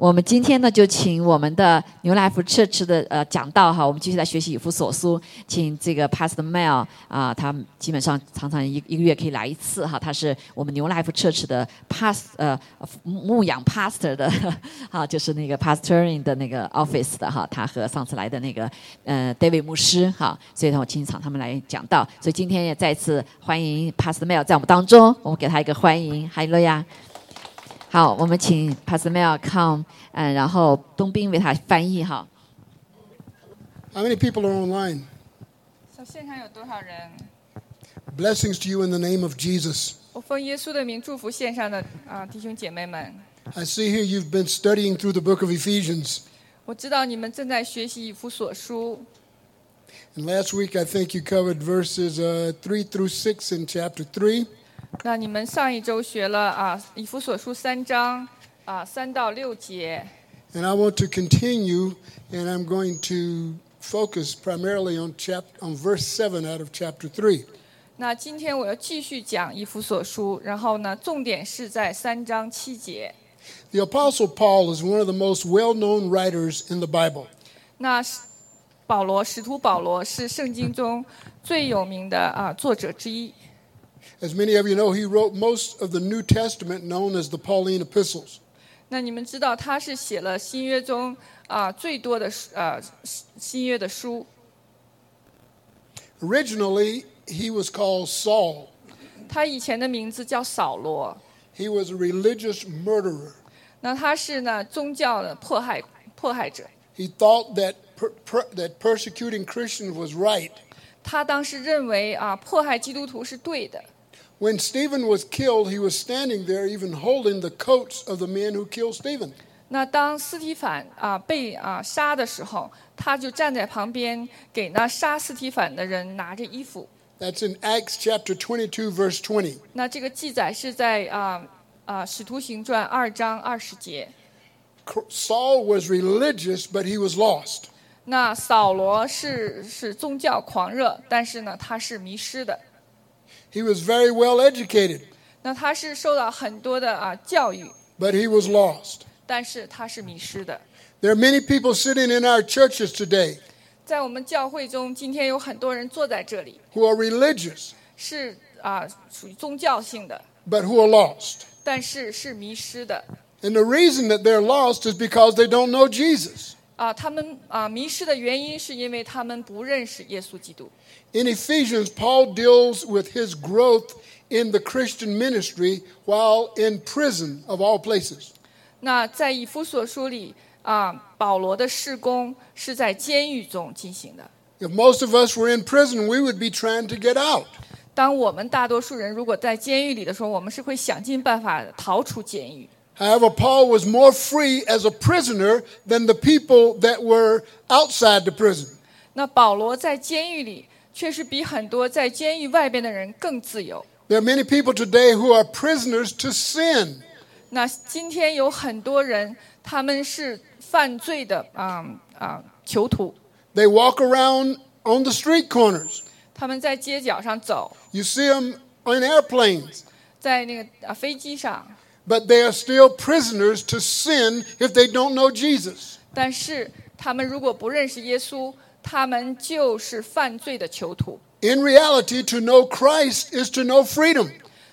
我们今天呢，就请我们的牛来福 Church 的呃讲道哈，我们继续来学习以弗所书，请这个 Pastor Mel 啊，他基本上常常一一个月可以来一次哈，他是我们牛来福 Church 的 Past 呃牧养 Pastor 的哈，就是那个 Pastoring 的那个 Office 的哈，他和上次来的那个呃 David 牧师哈，所以呢我经常他们来讲道，所以今天也再次欢迎 Pastor Mel 在我们当中，我们给他一个欢迎，哈利路亚。好，我们请 Pastor Mel come，嗯，然后东兵为他翻译哈。 How many people are online? 小线上有多少人？ Blessings to you in the name of Jesus. 我奉耶稣的名祝福线上的啊弟兄姐妹们。 I see here you've been studying through the book of Ephesians. 我知道你们正在学习以弗所书。 And last week I think you covered verses uh, 3 through 6 in chapter 3. 那你们上一周学了啊以弗所书三章啊三到六节。And I want to continue, and I'm going to focus primarily on, chapter on verse seven out of chapter three. 那今天我要继续讲以弗所书，然后呢，重点是在三章七节。The Apostle Paul is one of the most well known writers in the Bible. 那是保罗，使徒保罗是圣经中最有名的啊作者之一。As many of you know, he wrote most of the New Testament known as the Pauline epistles. 那你们知道他是写了新约中啊最多的书啊新约的书。 Originally, he was called Saul. 他以前的名字叫扫罗， He was a religious murderer. 那他是呢宗教的迫害迫害者。 He thought that, per, per, that persecuting Christians was right. 他当时认为啊迫害基督徒是对的。 When Stephen was killed, he was standing there even holding the coats of the men who killed Stephen. 那当斯提凡啊被啊杀的时候，他就站在旁边给那杀斯提凡的人拿着衣服。 That's in Acts chapter 22, verse 20. 那这个记载是在啊啊使徒行传二章二十节。 Saul was religious, but he was lost. 那扫罗是是宗教狂热，但是呢他是迷失的。 He was very well educated, 那他是受到很多的啊教育， but he was lost. 但是他是迷失的。 There are many people sitting in our churches today 在我们教会中，今天有很多人坐在这里， who are religious, 是啊属于宗教性的， but who are lost. 但是是迷失的。 And the reason that they're lost is because they don't know Jesus. 啊，他们啊迷失的原因是因为他们不认识耶稣基督。 In Ephesians, Paul deals with his growth in the Christian ministry while in prison, of all places. 那在以弗所书里啊，保罗的事工是在监狱中进行的。 If most of us were in prison, we would be trying to get out. 当我们大多数人如果在监狱里的时候，我们是会想尽办法逃出监狱。 However, Paul was more free as a prisoner than the people that were outside the prison. 那保罗在监狱里却是比很多在监狱外边的人更自由。 There are many people today who are prisoners to sin. 那今天有很多人，他们是犯罪的啊啊、囚徒， They walk around on the street corners. 他们在街角上走， You see them on airplanes, 在那个啊飞机上， but they are still prisoners to sin if they don't know Jesus. 但是他们如果不认识耶稣，他们就是犯罪的囚徒。 In reality, to know Christ is to know freedom.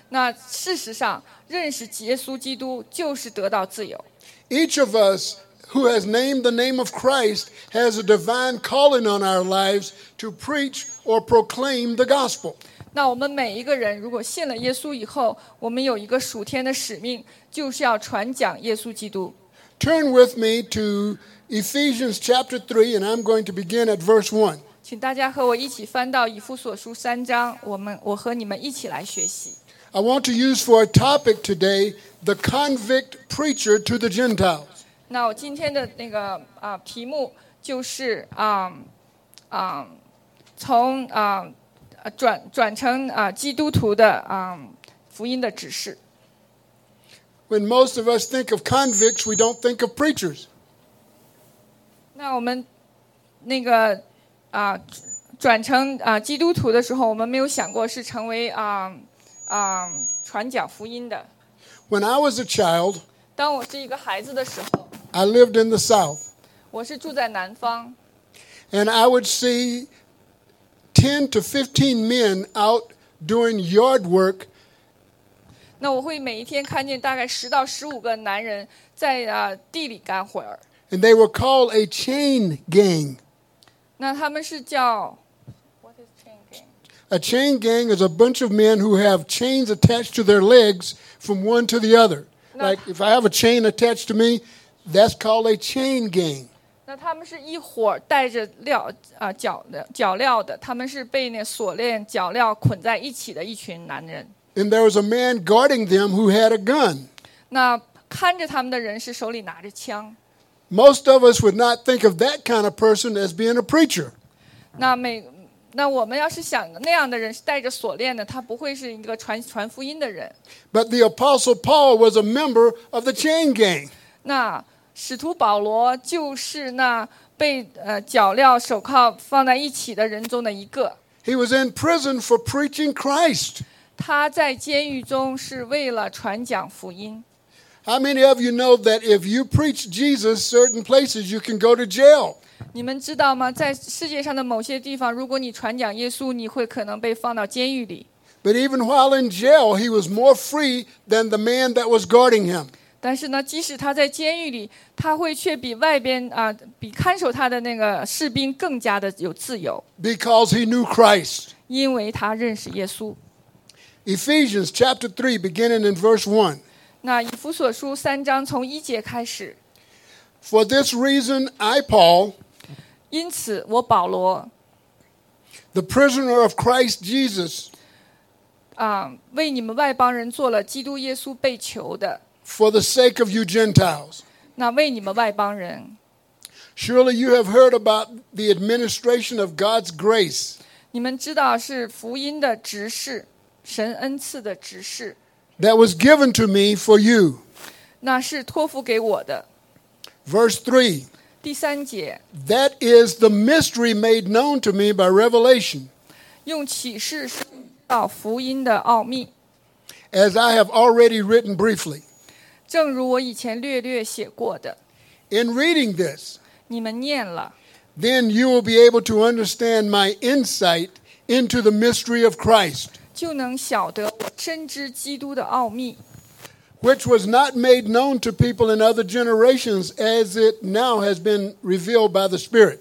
那事实上，认识耶稣基督就是得到自由。 Each of us who has named the name of Christ has a divine calling on our lives to preach or proclaim the gospel. 那我们每一个人，如果信了耶稣以后，我们有一个属天的使命，就是要传讲耶稣基督。 Turn with me to Ephesians chapter 3, and I'm going to begin at verse 1. 请大家和我一起翻到以弗所书三章，我们我和你们一起来学习。 I want to use for a topic today the convict preacher to the Gentiles. 那我今天的那个啊、题目就是啊啊、从啊、呃 转转成啊、基督徒的啊、福音的指示。When most of us think of convicts, we don't think of preachers. 那我们那个啊、转成啊、基督徒的时候，我们没有想过是成为啊啊、传讲福音的。When I was a child, 当我是一个孩子的时候，I lived in the South, 我是住在南方，and I would see 10 to 15 men out doing yard work 那我会每一天看见大概十到十五个男人在啊、地里干活儿。 and they were called a chain gang. 那他们是叫 What is chain gang？ A chain gang is a bunch of men who have chains attached to their legs from one to the other. No. Like if I have a chain attached to me, that's called a chain gang. 那他们是一伙儿带着料啊脚的脚镣的，他们是被那锁链脚镣捆在一起的一群男人。 And there was a man guarding them who had a gun. 那看着他们的人是手里拿着枪。 Most of us would not think of that kind of person as being a preacher. 那每那我们要是想那样的人是带着锁链的，他不会是一个传传福音的人。 But the Apostle Paul was a member of the chain gang. 那 使徒保罗就是那被呃脚镣手铐放在一起的人中的一个。 He was in prison for preaching Christ. 他在监狱中是为了传讲福音。 How many of you know that if you preach Jesus, certain places you can go to jail? 你们知道吗？在世界上的某些地方，如果你传讲耶稣，你会可能被放到监狱里。 But even while in jail, he was more free than the man that was guarding him. 但是呢，即使他在监狱里，他会却比外边啊、比看守他的那个士兵更加的有自由， because he knew Christ. 因为他认识耶稣。 Ephesians chapter 3, beginning in verse 1. 那以弗所书三章从一节开始， For this reason, I, Paul, 因此我保罗 the prisoner of Christ Jesus, 啊、为你们外邦人做了基督耶稣被囚的， for the sake of you Gentiles. 那为你们外邦人， Surely you have heard about the administration of God's grace, 你们知道是福音的执事，神恩赐的执事， that was given to me for you. 那是托付给我的。 Verse 3 第三节， That is the mystery made known to me by revelation, 用启示是到福音的奥秘， as I have already written briefly. 正如我以前略略写过的， In reading this, 你们念了， then you will be able to understand my insight into the mystery of Christ, 就能晓得我深知基督的奥秘， which was not made known to people in other generations as it now has been revealed by the Spirit.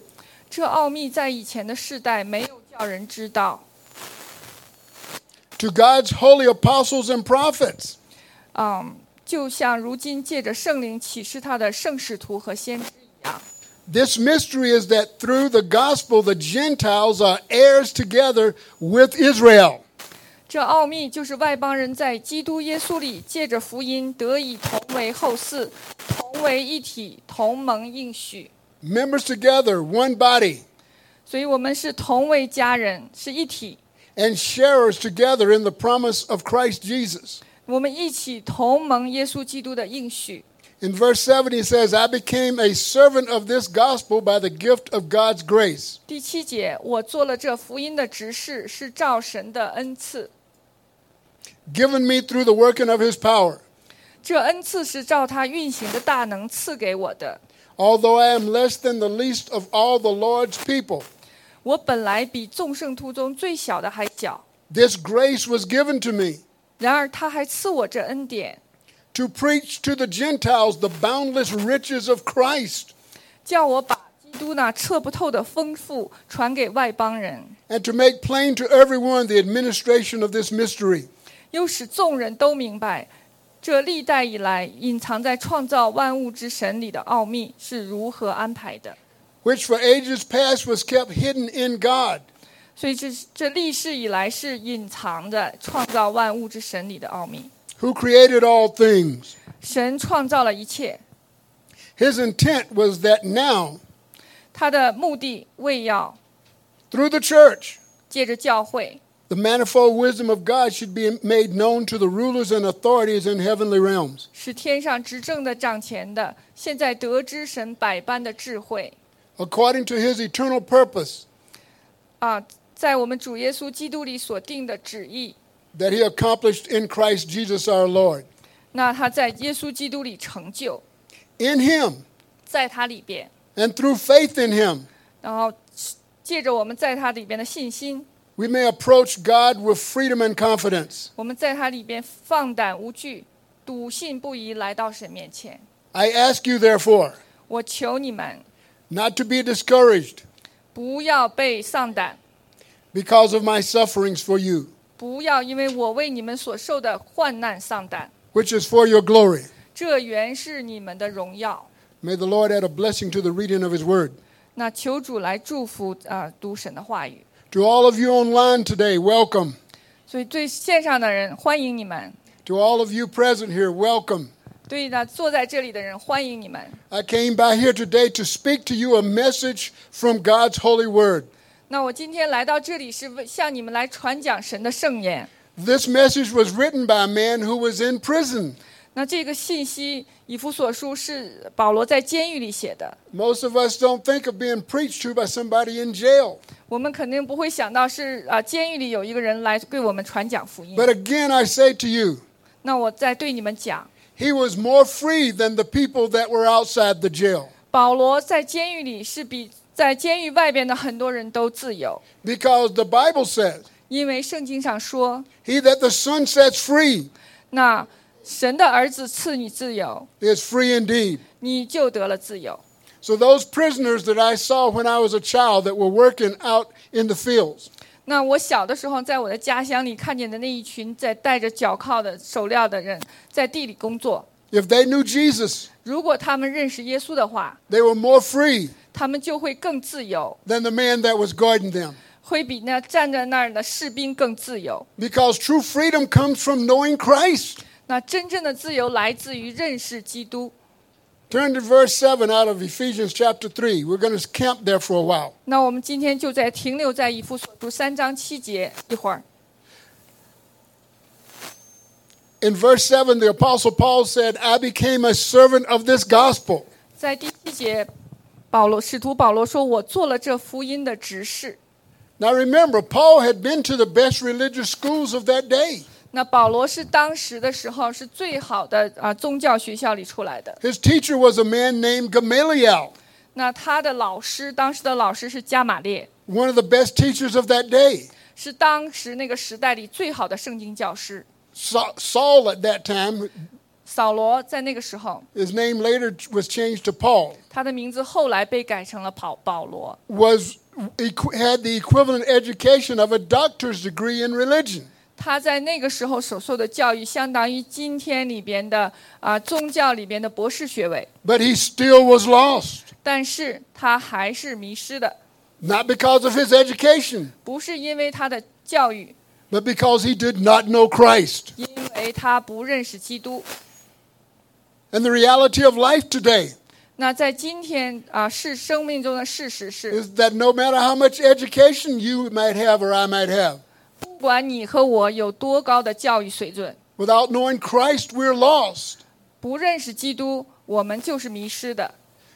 这奥秘在以前的世代没有叫人知道。 To God's holy apostles and prophets, 嗯， 就像如今借着圣灵启示他的圣使徒和先知一样。 this mystery is that through the gospel, the Gentiles are heirs together with Israel. 这奥秘就是外邦人在基督耶稣里借着福音得以同为后嗣，同为一体，同盟应许。 Members together, one body, 所以我们是同为家人，是一体。 and sharers together in the promise of Christ Jesus. 我们一起同盟耶稣基督的应许。 In verse 7, he says, I became a servant of this gospel by the gift of God's grace. 第七节，我做了这福音的执事，是照神的恩赐。 given me through the working of his power. 这恩赐是照他运行的大能赐给我的。 Although I am less than the least of all the Lord's people, 我本来比众圣徒中最小的还小， this grace was given to me 然而他还赐我这恩典， to preach to the Gentiles the boundless riches of Christ 叫我把基督那测不透的丰富传给外邦人， and to make plain to everyone the administration of this mystery, 又使众人都明白，这历代以来隐藏在创造万物之神里的奥秘是如何安排的。 which for ages past was kept hidden in God, 所以这这历世以来是隐藏在创造万物之神里的奥秘。 who created all things. 神创造了一切， His intent was that now, 他的目的为要 through the church, 借着教会， the manifold wisdom of God should be made known to the rulers and authorities in heavenly realms. 使天上执政的掌权的，现在得知神百般的智慧 according to his eternal purpose 啊， 在我们主耶稣基督里所定的旨意。 that he accomplished in Christ Jesus our Lord. 那他在耶稣基督里成就， In him, 在他里边， and through faith in him, 然后借着我们在他里边的信心， we may approach God with freedom and confidence. 我们在他里边放胆无惧、笃信不疑来到神面前。 I ask you, therefore, 我求你们 not to be discouraged 不要被丧胆， because of my sufferings for you, 不要因为我为你们所受的患难丧胆， which is for your glory. 这原是你们的荣耀。 May the Lord add a blessing to the reading of his word. 那求主来祝福啊、呃读神的话语。 To all of you online today, welcome. 所以对线上的人欢迎你们， To all of you present here, welcome. 对呢坐在这里的人欢迎你们。 I came by here today to speak to you a message from God's holy word. 那我今天来到这里是为向你们来传讲神的圣言。 This message was written by a man who was in prison. 那这个信息，以弗所书是保罗在监狱里写的。 Most of us don't think of being preached to by somebody in jail. 我们肯定不会想到是啊，监狱里有一个人来对我们传讲福音。 But again, I say to you, 那我再对你们讲， he was more free than the people that were outside the jail. 保罗在监狱里是比 在监狱外边的很多人都自由， Because the Bible says, 因为圣经上说， He that the Son sets free 那神的儿子赐你自由， is free indeed. 你就得了自由。 So those prisoners that I saw when I was a child that were working out in the fields, 那我小的时候，在我的家乡里看见的那一群在带着脚铐的手镣的人，在地里工作。 if they knew Jesus, 如果他们认识耶稣的话， they were more free 他们就会更自由， than the man that was guarding them. 会比那站在那儿的士兵更自由。 Because true freedom comes from knowing Christ. 那真正的自由来自于认识基督。 Turn to verse 7 out of Ephesians chapter 3. We're going to camp there for a while. 那我们今天就在停留在以弗所书三章七节一会儿。 In verse 7, the Apostle Paul said, I became a servant of this gospel. 在第七节， 保罗使徒保罗说：“我做了这福音的执事。Now remember, Paul had been to the best religious schools of that day. ”那保罗是当时的时候是最好的啊宗教学校里出来的。His teacher was a man named Gamaliel, 那他的老师，当时的老师是加马列，one of the best teachers of that day. 是当时那个时代里最好的圣经教师。Sa- Saul at that time, 扫罗在那个时候， his name later was changed to Paul, 他的名字后来被改成了保保罗。 was equ- had the equivalent education of a doctor's degree in religion. 他在那个时候所受的教育，相当于今天里边的啊、宗教里边的博士学位， But he still was lost, 但是他还是迷失的， not because of his education, 不是因为他的教育， but because he did not know Christ. 因为他不认识基督。 And the reality of life today 那在今天啊，是生命中的事实是， is that no matter how much education you might have or I might have, 不管你和我有多高的教育水准， without knowing Christ, we're lost. 不认识基督，我们就是迷失的。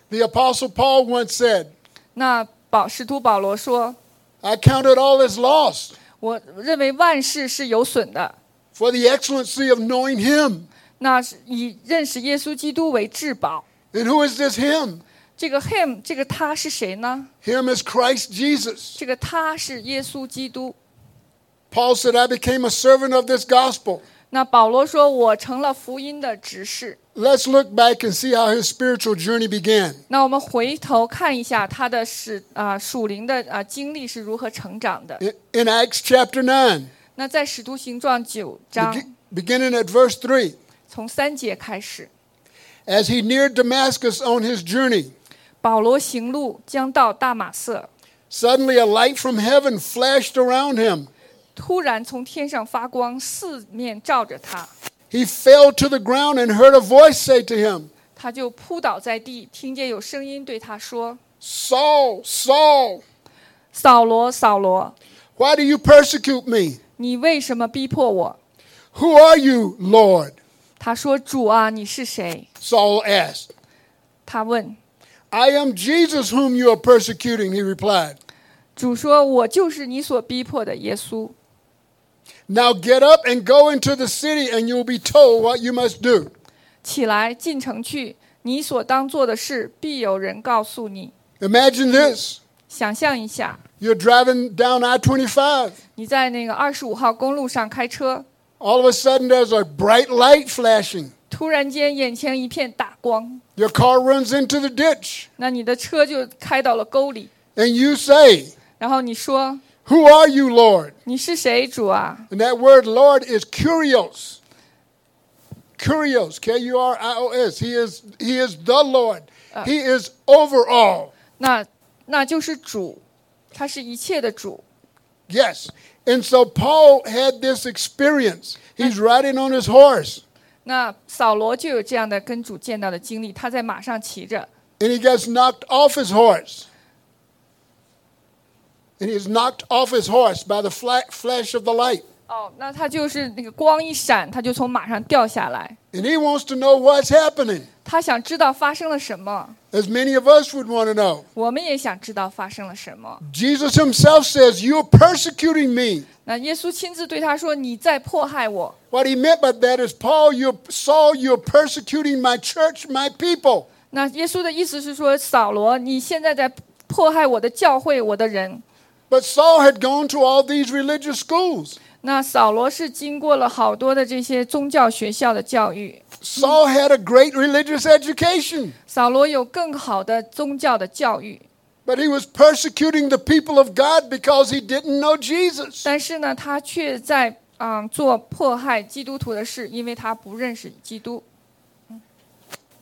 The Apostle Paul once said, 那保使徒保罗说 I count it all as lost：“ 我认为万事是有损的， for the excellency of knowing Him. 那是以认识耶稣基督为至宝。 And who is this Him? 这个 him，这个他是谁呢？ Him is Christ Jesus. 这个他是耶稣基督。 Paul said, I became a servant of this gospel. 那保罗说：“我成了福音的执事。 Let's look back and see how his spiritual journey began. ”那我们回头看一下他的使啊、属灵的啊、经历是如何成长的。 In, in Acts chapter 9, 那在使徒行传九章 begi- beginning at verse 3, 从三节开始， as he neared Damascus on his journey, 保罗行路将到大马色， suddenly a light from heaven flashed around him. 突然从天上发光，四面照着他， He fell to the ground and heard a voice say to him, 他就扑倒在地，听见有声音对他说 Saul, Saul,：“ 扫罗，扫罗， why do you persecute me? 你为什么逼迫我 Who are you, Lord? 他说：“主啊，你是谁 Saul asked. 他问。 I am Jesus whom you are persecuting, he replied. 主说：“我就是你所逼迫的耶稣。 Now get up and go into the city, and you'll be told what you must do. 起来，进城去， 你所当做的事，必有人告诉你。 Imagine this 想象一下， you're driving down I 25. 你在那个二十五号公路上开车， all of a sudden there's a bright light flashing. 突然间，眼前一片大光。Your car runs into the ditch. 那你的车就开到了沟里。And you say, 然后你说 "Who are you, Lord?" 你是谁，主啊 And that word "Lord" is kurios. Kurios, K-U-R-I-O-S. He is He is the Lord. Uh. He is over all. 那那就是主，他是一切的主。Yes, And so Paul had this experience. He's riding on his horse 那扫罗就有这样的跟主见到的经历，他在马上骑着， and he gets knocked off his horse. And he's knocked off his horse by the fla- flash of the light. 哦，那他就是那个光一闪，他就从马上掉下来。 And he wants to know what's happening, 他想知道发生了什么， as many of us would want to know. 我们也想知道发生了什么。 Jesus himself says, You're persecuting me. 那耶稣亲自对他说：“你在迫害我。 What he meant by that is, Paul, you Saul, you're persecuting my church, my people. ”那耶稣的意思是说：“扫罗，你现在在迫害我的教会，我的人。 But Saul had gone to all these religious schools. ” 那扫罗是经过了好多的这些宗教学校的教育， Saul had a great religious education, 扫罗有更好的宗教的教育， but he was persecuting the people of God because he didn't know Jesus. 但是呢，他却在嗯做迫害基督徒的事，因为他不认识基督。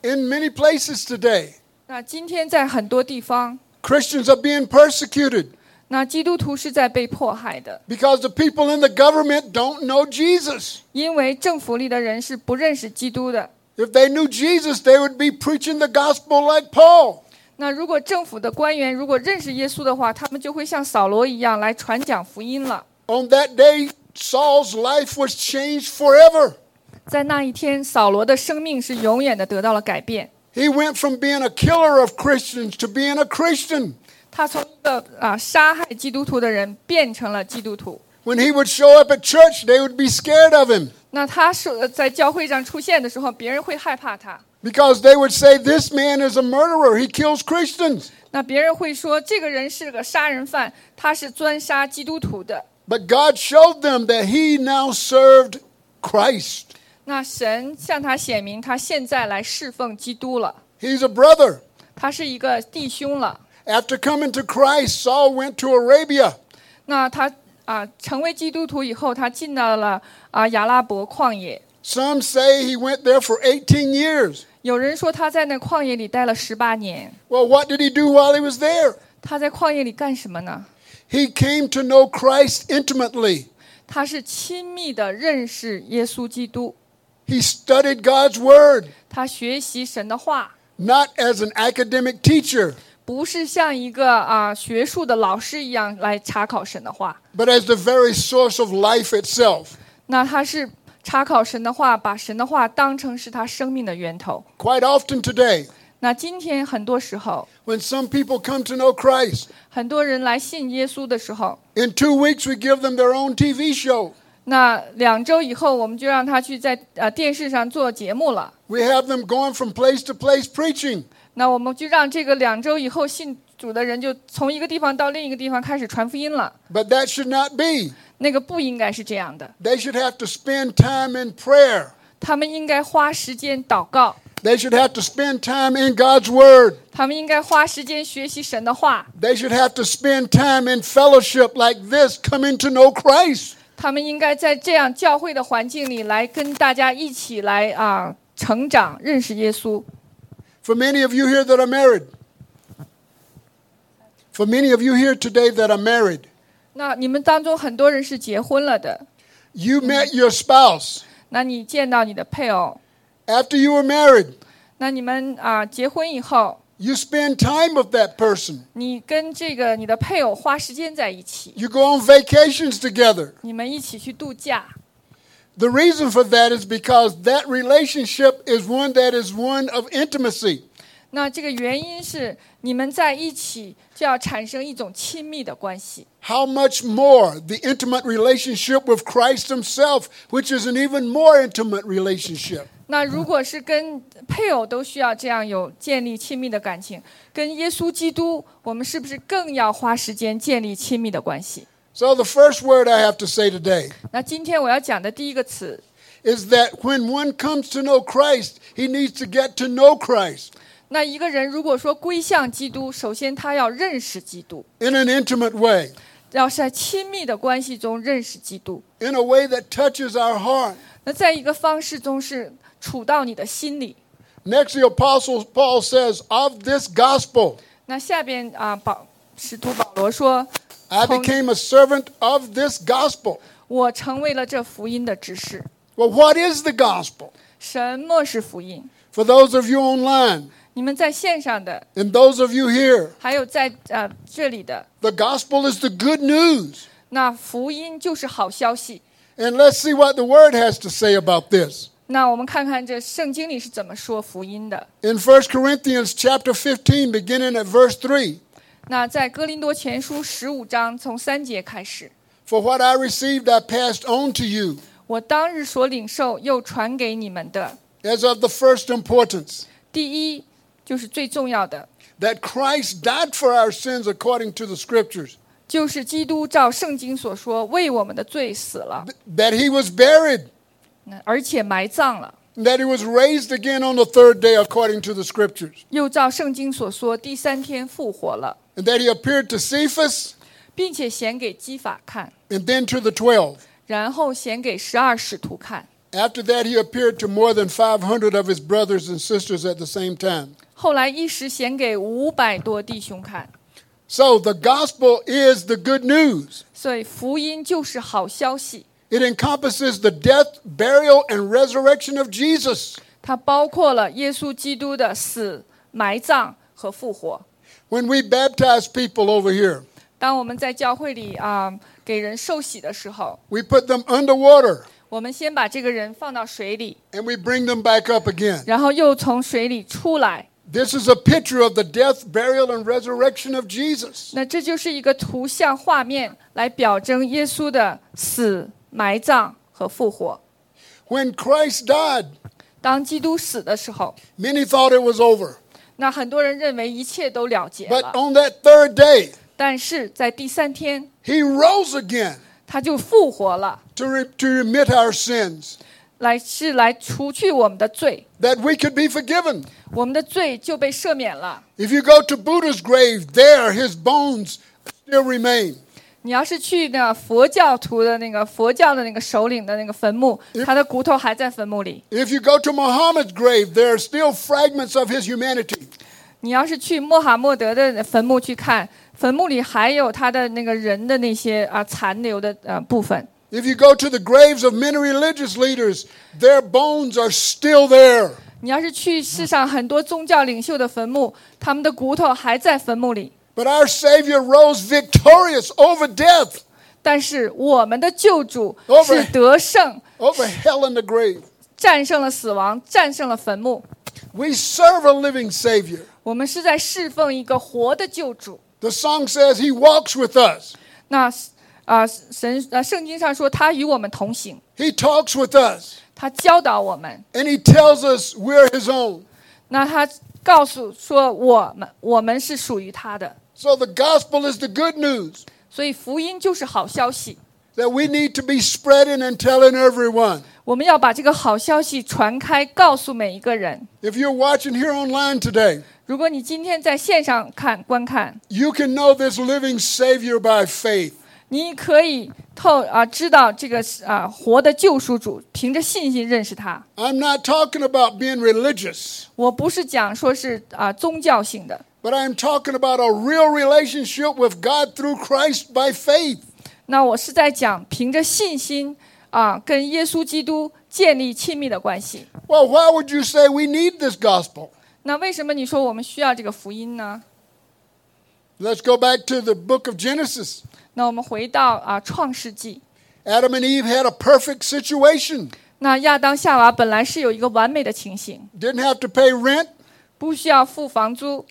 In many places today, 那今天在很多地方， Christians are being persecuted 那基督徒是在被迫害的， because the people in the government don't know Jesus. 因为政府里的人是不认识基督的。 If they knew Jesus, they would be preaching the gospel like Paul. 那如果政府的官员如果认识耶稣的话，他们就会像扫罗一样来传讲福音了。 On that day, Saul's life was changed forever. 在那一天，扫罗的生命是永远的得到了改变。 He went from being a killer of Christians to being a Christian. 他从一个啊杀害基督徒的人变成了基督徒。 When he would show up at church, they would be scared of him 那他是在教会上出现的时候，别人会害怕他。 because they would say, This man is a murderer. He kills Christians. 那别人会说这个人是个杀人犯，他是专杀基督徒的。 But God showed them that he now served Christ. 那神向他显明，他现在来侍奉基督了， He's a brother. 他是一个弟兄了。 After coming to Christ, Saul went to Arabia. 那他啊成为基督徒以后，他进到了啊亚拉伯旷野。 Some say he went there for 18 years. 有人说他在那旷野里待了十八年。 Well, what did he do while he was there? 他在旷野里干什么呢？ He came to know Christ intimately. 他是亲密的认识耶稣基督， He studied God's word, 他学习神的话， not as an academic teacher, 不是像一个啊学术的老师一样来查考神的话。but as the very source of life itself. 那他是查考神的话，把神的话当成是他生命的源头。Quite often today, 那今天很多时候，when some people come to know Christ, 很多人来信耶稣的时候，in two weeks we give them their own TV show. 那两周以后，我们就让他去在呃电视上做节目了。We have them going from place to place preaching. 那我们就让这个两周以后信主的人就从一个地方到另一个地方开始传福音了。 But that should not be. 那个不应该是这样的， They should have to spend time in prayer. 他们应该花时间祷告， They should have to spend time in God's Word. 他们应该花时间学习神的话， They should have to spend time in fellowship like this, coming to know Christ. 他们应该在这样教会的环境里来跟大家一起来啊成长，认识耶稣。 For many of you here that are married, for many of you here today that are married, 那你们当中很多人是结婚了的， you met your spouse. 那你见到你的配偶， After you were married, 那你们啊结婚以后， you spend time with that person. 你跟这个你的配偶花时间在一起， You go on vacations together. 你们一起去度假。 The reason for that is because that relationship is one that is one of intimacy. 那这个原因是你们在一起就要产生一种亲密的关系。 How much more the intimate relationship with Christ Himself, which is an even more intimate relationship. 那如果是跟配偶都需要这样有建立亲密的感情，跟耶稣基督，我们是不是更要花时间建立亲密的关系？ So, the first word I have to say today 那今天我要讲的第一个词 is that when one comes to know Christ, he needs to get to know Christ 那一个人如果说归向基督，首先他要认识基督， in an intimate way, 要是在亲密的关系中认识基督。 in a way that touches our heart. 那在一个方式中是处到你的心里。 Next, the Apostle Paul says, Of this gospel, 那下边啊，保使徒保罗说 I Hold- became a servant of this gospel.：“ 我成为了这福音的执事。 Well, what is the gospel? 什么是福音？ For those of you online 你们在线上的， and those of you here, 还有在呃这里的， the gospel is the good news. 那福音就是好消息。 And let's see what the word has to say about this. 那我们看看这圣经里是怎么说福音的。 In 1 Corinthians chapter 15, beginning at verse 3, 那在哥林多前书十五章从三节开始， For what I received I passed on to you 我当日所领受又传给你们的， as of the first importance, 第一就是最重要的， that Christ died for our sins according to the scriptures, 就是基督照圣经所说为我们的罪死了， that he was buried, 那而且埋葬了， and that he was raised again on the third day according to the scriptures, 又照圣经所说第三天复活了， and that he appeared to Cephas 并且显给基法看， and then to the twelve. 然后显给十二使徒看。 After that, he appeared to more than 500 of his brothers and sisters at the same time. 后来一时显给五百多弟兄看， So the gospel is the good news. 所以福音就是好消息， It encompasses the death, burial, and resurrection of Jesus. 它包括了耶稣基督的死、埋葬和复活。 When we baptize people over here, 当我们在教会里啊、给人受洗的时候， we put them underwater 我们先把这个人放到水里， and we bring them back up again. 然后又从水里出来。 This is a picture of the death, burial, and resurrection of Jesus. 那这就是一个图像画面，来表征耶稣的死、埋葬和复活。 When Christ died, 当基督死的时候， many thought it was over. 那很多人认为一切都了结 But 了， on that third day, 但是在第三天， he rose again 他就复活了， to, re- to remit our sins, 来是来除去我们的罪， that we could be forgiven. 我们的罪就被赦免了。 If you go to Buddha's grave, there his bones still remain. 你要是去那佛教徒的那个佛教的那个首领的那个坟墓，他的骨头还在坟墓里。If you go to Muhammad's grave, there are still fragments of his humanity. 你要是去穆罕默德的坟墓去看，坟墓里还有他的那个人的那些啊残留的呃部分。If you go to the graves of many religious leaders, their bones are still there. 你要是去世上很多宗教领袖的坟墓，他们的骨头还在坟墓里。But our Savior rose victorious over death, 但是我们的救主 Over- 是得胜， over hell and the grave. 战胜了死亡，战胜了坟墓。 We serve a living Savior. 我们是在侍奉一个活的救主。 The song says he walks with us, 那啊、神啊，圣经上说他与我们同行， he talks with us, 他教导我们， and he tells us we're his own. 那他告诉说我们我们是属于他的， So the gospel is the good news 所以福音就是好消息。 that we need to be spreading and telling everyone. 我们要把这个好消息传开，告诉每一个人。 If you're watching here online today, 如果你今天在线上看观看， you can know this living Savior by faith. 你可以透啊知道这个啊活的救赎主，凭着信心认识他。 I'm not talking about being religious, 我不是讲说是啊宗教性的， but I'm talking about a real relationship with God through Christ by faith. 那我是在讲凭着信心啊跟耶稣基督建立亲密的关系。 Well, why would you say we need this gospel? 那为什么你说我们需要这个福音呢？ Let's go back to the book of Genesis. 那我们回到啊创世纪， Adam and Eve had a perfect situation. 那亚当夏娃本来是有一个完美的情形， Didn't have to pay rent, 不需要付房租，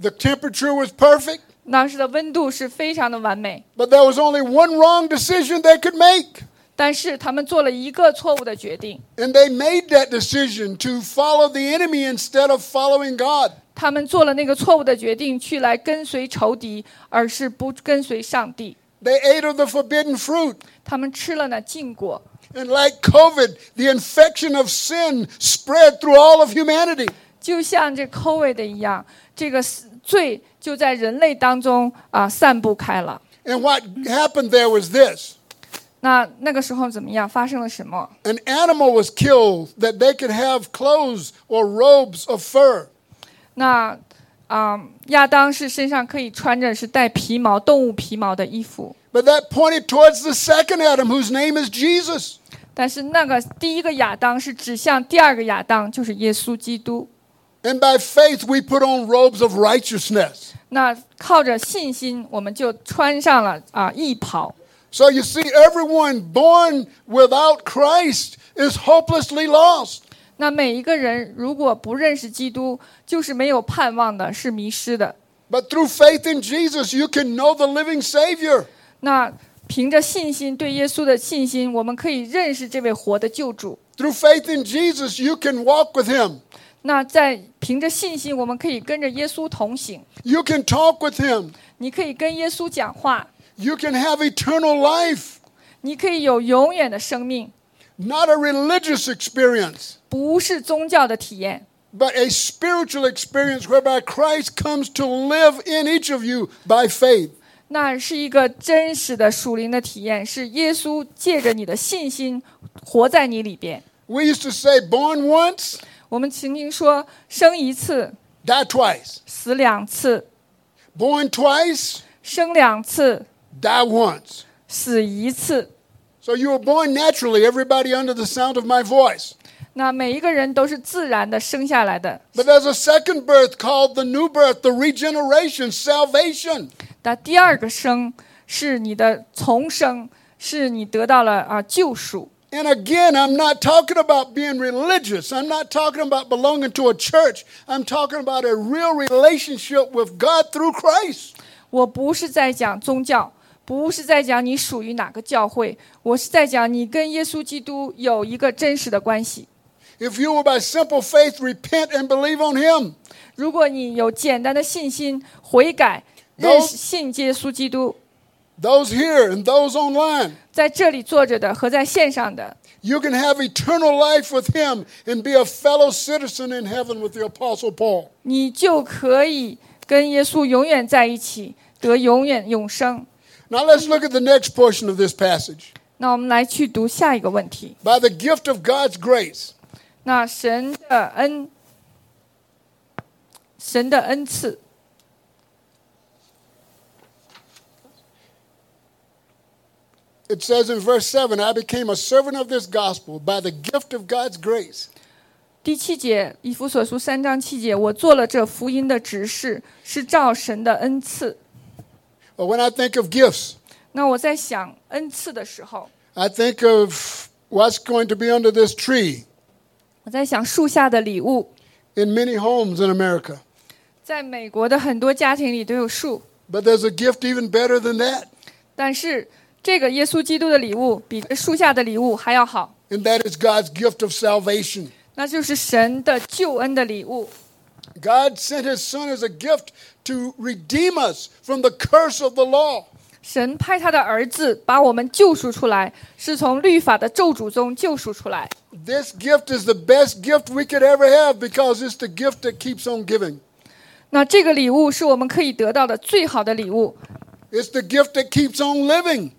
The temperature was perfect, 当时的温度是非常的完美。 but there was only one wrong decision they could make. 但是他们做了一个错误的决定， And they made that decision to follow the enemy instead of following God. 他们做了那个错误的决定，去来跟随仇敌，而是不跟随上帝。 They ate of the forbidden fruit. 他们吃了那禁果， And like COVID, the infection of sin spread through all of humanity. 就像这 COVID 一样，这个罪就在人类当中啊散布开了。And what happened there was this 那那个时候怎么样？发生了什么？an animal was killed that they could have clothes or robes of fur. 那啊、亚当是身上可以穿着是带皮毛、动物皮毛的衣服，But that pointed towards the second Adam, whose name is Jesus. 但是那个第一个亚当是指向第二个亚当，就是耶稣基督。And by faith, we put on robes of righteousness. 那靠着信心，我们就穿上了啊义袍。 So you see, everyone born without Christ is hopelessly lost. 那每一个人如果不认识基督，就是没有盼望的，是迷失的。 But through faith in Jesus, you can know the living Savior. 那凭着信心对耶稣的信心，我们可以认识这位活的救主。 Through faith in Jesus, you can walk with Him. 那在凭着信心，我们可以跟着耶稣同行。 You can talk with Him. 你可以跟耶稣讲话， You can have eternal life, 你可以有永远的生命， not a religious experience, 不是宗教的体验， but a spiritual experience whereby Christ comes to live in each of you by faith. 那是一个真实的属灵的体验，是耶稣借着你的信心活在你里边。 We used to say, born once, 我们曾经说，生一次， die twice. 死两次； Born twice, 生两次， die once. 死一次。 So you were born naturally, everybody under the sound of my voice. 那每一个人都是自然的生下来的。 But there's a second birth called the new birth, the regeneration, salvation. 那第二个生是你的重生，是你得到了啊救赎。 And again, I'm not talking about being religious. I'm not talking about belonging to a church. I'm talking about a real relationship with God through Christ. 我不是在讲宗教，不是在讲你属于哪个教会，我是在讲你跟耶稣基督有一个真实的关系。 If you will by simple faith repent and believe on Him, 如果你有简单的信心悔改， Those- 认识信耶稣基督， those here and those online, 在这里坐着的和在线上的， you can have eternal life with Him and be a fellow citizen in heaven with the Apostle Paul. 你就可以跟耶稣永远在一起，得永远永生。 Now let's look at the next portion of this passage. 那我们来去读下一个问题。 By the gift of God's grace, 那神的恩，神的恩赐， it says in verse 7 I became a servant of this gospel by the gift of God's grace. 第七节，以弗所书三章七节，我做了这福音的执事，是照神的恩赐。 But when I think of gifts, 那我在想恩赐的时候， I think of what's going to be under this tree 我在想树下的礼物， in many homes in America. 在美国的很多家庭里都有树， But there's a gift even better than that, 但是 这个耶稣基督的礼物比树下的礼物还要好， and that is God's gift of salvation. 那就是神的救恩的礼物。 God sent His Son as a gift to redeem us from the curse of the law. 神派他的儿子把我们救赎出来，是从律法的咒诅中救赎出来。 This gift is the best gift we could ever have because it's the gift that keeps on giving. 那这个礼物是我们可以得到的最好的礼物。 It's the gift that keeps on living.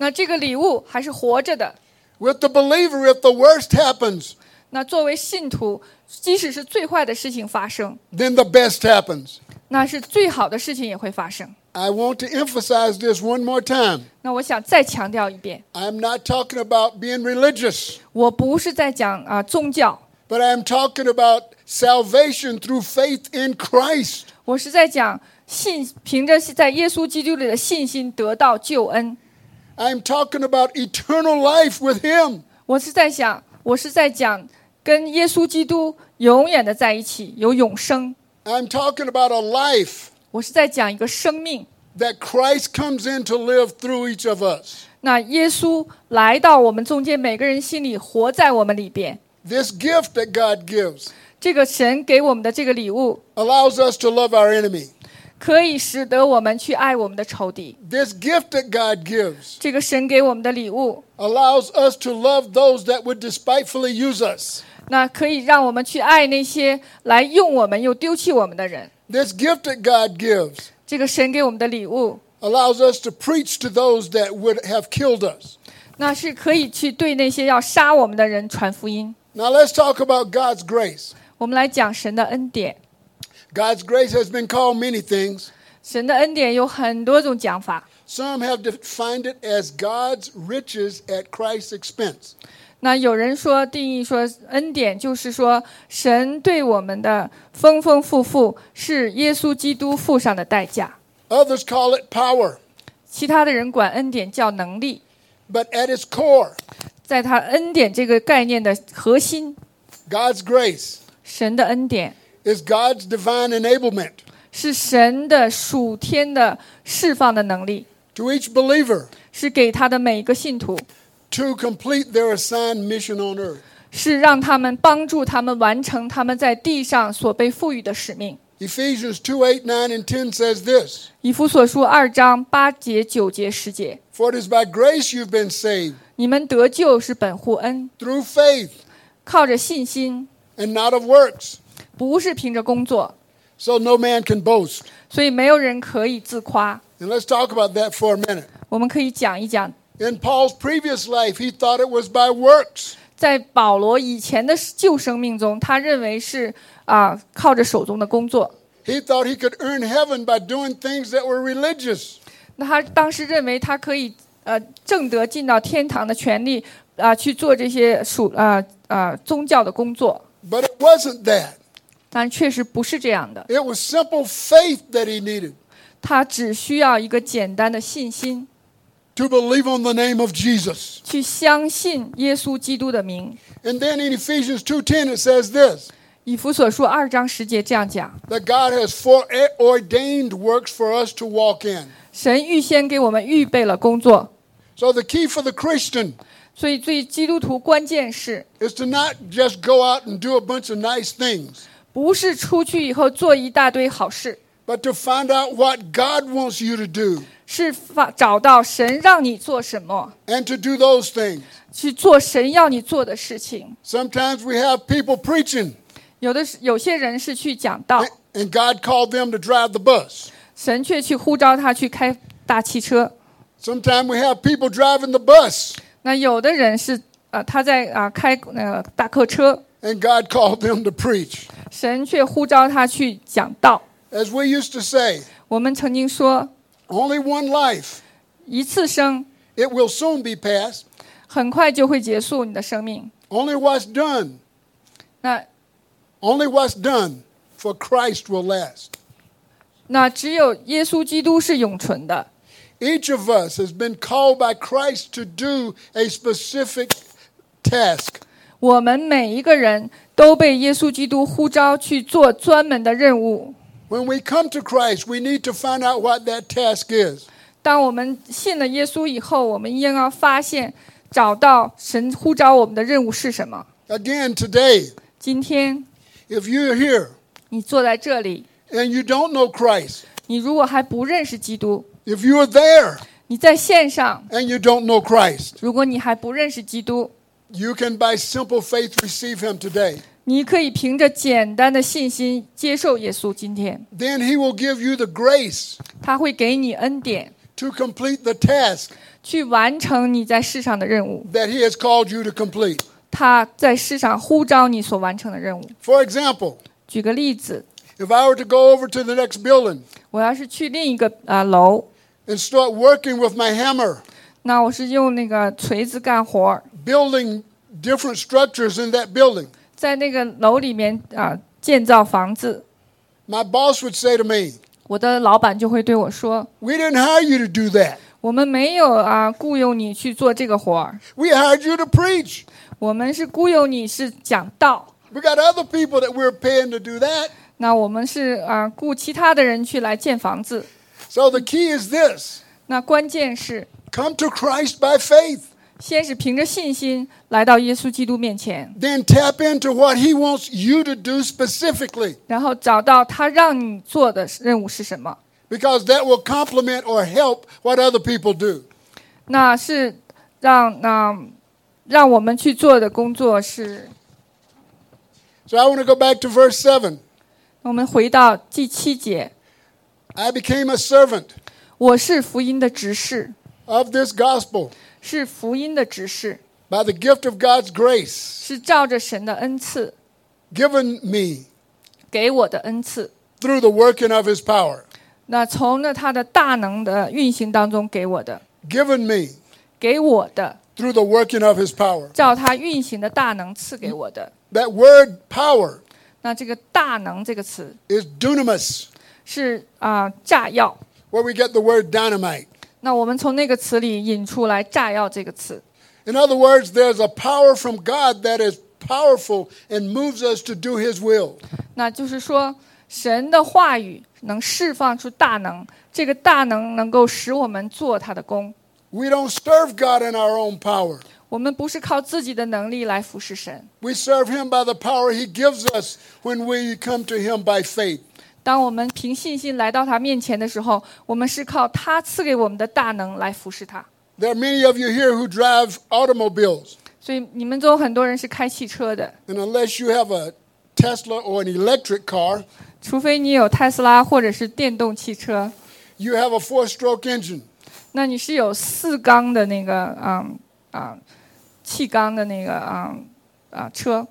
那这个礼物还是活着的。With the believer, if the worst happens, 那作为信徒，即使是最坏的事情发生，then the best happens. 那是最好的事情也会发生。I want to emphasize this one more time. 那我想再强调一遍，I'm not talking about being religious, 我不是在讲啊、宗教，but I'm talking about salvation through faith in Christ. 我是在讲信，凭着在耶稣基督里的信心得到救恩。I'm talking about eternal life with Him. 我是在想，我是在讲跟耶稣基督 永远的在一起，有永生。 I'm talking about a life 我是在讲一个生命。 that Christ comes in to live through each of us. 那耶稣来到我们中间，每个人心里活在我们里边。 This gift that God gives 这个神给我们的这个礼物， allows us to love our enemy. 可以使得我们去爱我们的仇敌。 This gift that God gives 这个神给我们的礼物， allows us to love those that would despitefully use us. 那可以让我们去爱那些来用我们又丢弃我们的人。 This gift that God gives 这个神给我们的礼物， allows us to preach to those that would have killed us. 那是可以去对那些要杀我们的人传福音。 Now let's talk about God's grace. 我们来讲神的恩典。 God's grace has been called many things. 神的恩典有很多种讲法。Some have defined it as God's riches at Christ's expense. 那有人说定义说恩典就是说神对我们的丰丰富富是耶稣基督付上的代价。Others call it power. 其他的人管恩典叫能力，But at its core, 在他恩典这个概念的核心，God's grace 神的恩典 is God's divine enablement 是神的属天的释放的能力， to each believer 是给他的每一个信徒， to complete their assigned mission on earth. 是让他们帮助他们完成他们在地上所被赋予的使命。 Ephesians 2 8, 9, and 10 says this 以弗所书二章八节、九节、十节， For it is by grace you've been saved, 你们得救是本乎恩， through faith, 靠着信心， and not of works, 不是凭着工作， so no man can boast. 所以没有人可以自夸。 And let's talk about that for a minute. 我们可以讲一讲， In Paul's previous life, he thought it was by works. 在保罗以前的旧生命中，他认为是啊、靠着手中的工作。 He thought he could earn heaven by doing things that were religious. 那他当时认为他可以呃挣得进到天堂的权利啊、去做这些属啊啊宗教的工作， But it wasn't that. 但确实不是这样的。 It was simple faith that he needed 他只需要一个简单的信心， to believe on the name of Jesus. 去相信耶稣基督的名。 And then in Ephesians 2:10 it says this 以弗所书二章十节这样讲： that God has foreordained works for us to walk in. 神预先给我们预备了工作， So the key for the Christian 所以对基督徒关键是 is to not just go out and do a bunch of nice things, 不是出去以后做一大堆好事， but to find out what God wants you to do 是发找到神让你做什么， and to do those things. 去做神要你做的事情。 Sometimes we have people preaching 有的是有些人是去讲道， and God called them to drive the bus. 神却去呼召他去开大汽车。 Sometimes we have people driving the bus 那有的人是呃他在啊、开那个大客车， and God called them to preach. 神却呼召他去讲道。 As we used to say, 我们曾经说， only one life. 一次生 It will soon be past. 很快就会结束你的生命。 Only what's done, 那 only what's done for Christ will last. 那只有耶稣基督是永存的。 Each of us has been called by Christ to do a specific task. 我们每一个人都被耶稣基督呼召去做专门的任务。When we come to Christ, we need to find out what that task is. 当我们信了耶稣以后，我们应要发现、找到神呼召我们的任务是什么。Again, today, 今天 if you're here 你坐在这里，and you don't know Christ, 你如果还不认识基督，if you are there 你在线上，and you don't know Christ, 如果你还不认识基督，you can by simple faith receive him today. 你可以凭着简单的信心接受耶稣。今天 Then he will give you the grace 他会给你恩典， to complete the task 去完成你在世上的任务。 that he has called you to complete. 他在世上呼召你所完成的任务。 For example, 举个例子， if I were to go over to the next building 我要是去另一个啊、呃楼， and start working with my hammer, 那我是用那个锤子干活儿， building different structures in that building, 在那个楼里面啊、建造房子。 my boss would say to me, 我的老板就会对我说 We didn't hire you to do that.：“ 我们没有啊雇佣你去做这个活儿， We hired you to preach. 我们是雇佣你是讲道。 We got other people that we're paying to do that. 那我们是啊、雇其他的人去来建房子。 So the key is this: 那关键是 come to Christ by faith, 先是凭着信心来到耶稣基督面前， then tap into what He wants you to do specifically, 然后找到他让你做的任务是什么。 because that will complement or help what other people do. 那是让那、让我们去做的工作是， So I want to go back to verse 7. 我们回到第七节， I became a servant 我是福音的执事， of this gospel 是福音的执事， by the gift of God's grace 是照着神的恩赐 given me 给我的恩赐。 through the working of His power. 那从呢他的大能的运行当中给我的， Given me 给我的， through the working of His power. 照他运行的大能赐给我的。 That word power 那这个大能这个词 is dunamis, 是啊、炸药。 where we get the word dynamite. 那我们从那个词里引出来“炸药”这个词。 In other words, there's a power from God that is powerful and moves us to do His will. 那就是说，神的话语能释放出大能，这个大能能够使我们做他的工。 We don't serve God in our own power. 我们不是靠自己的能力来服侍神， We serve Him by the power He gives us when we come to Him by faith. 当我们凭信心来到他面前的时候，我们是靠他赐给我们的大能来服侍他。There are many of you here who drive automobiles, 所以你们中很多人是开汽车的，and unless you have a Tesla or an electric car, 除非你有特斯拉或者是电动汽车，you have a four-stroke engine. 那你是有四缸的那个嗯啊、气缸的那个啊啊、车。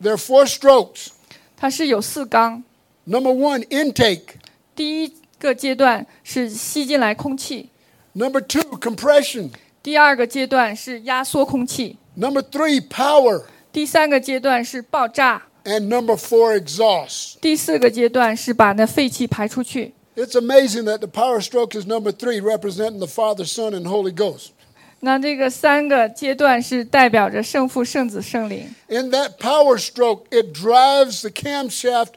There are four strokes. 它是有四缸。 Number one, intake. 第一个阶段是吸进来空气， Number two, compression. 第二个阶段是压缩空气， Number three, power. 第三个阶段是爆炸， And number four, exhaust. 第四个阶段是把那废气排出去。 It's amazing that the power stroke is number three, representing the Father, Son, and Holy Ghost. 那这个三个阶段是代表着圣父、圣子、圣灵。In that power stroke, it drives the camshaft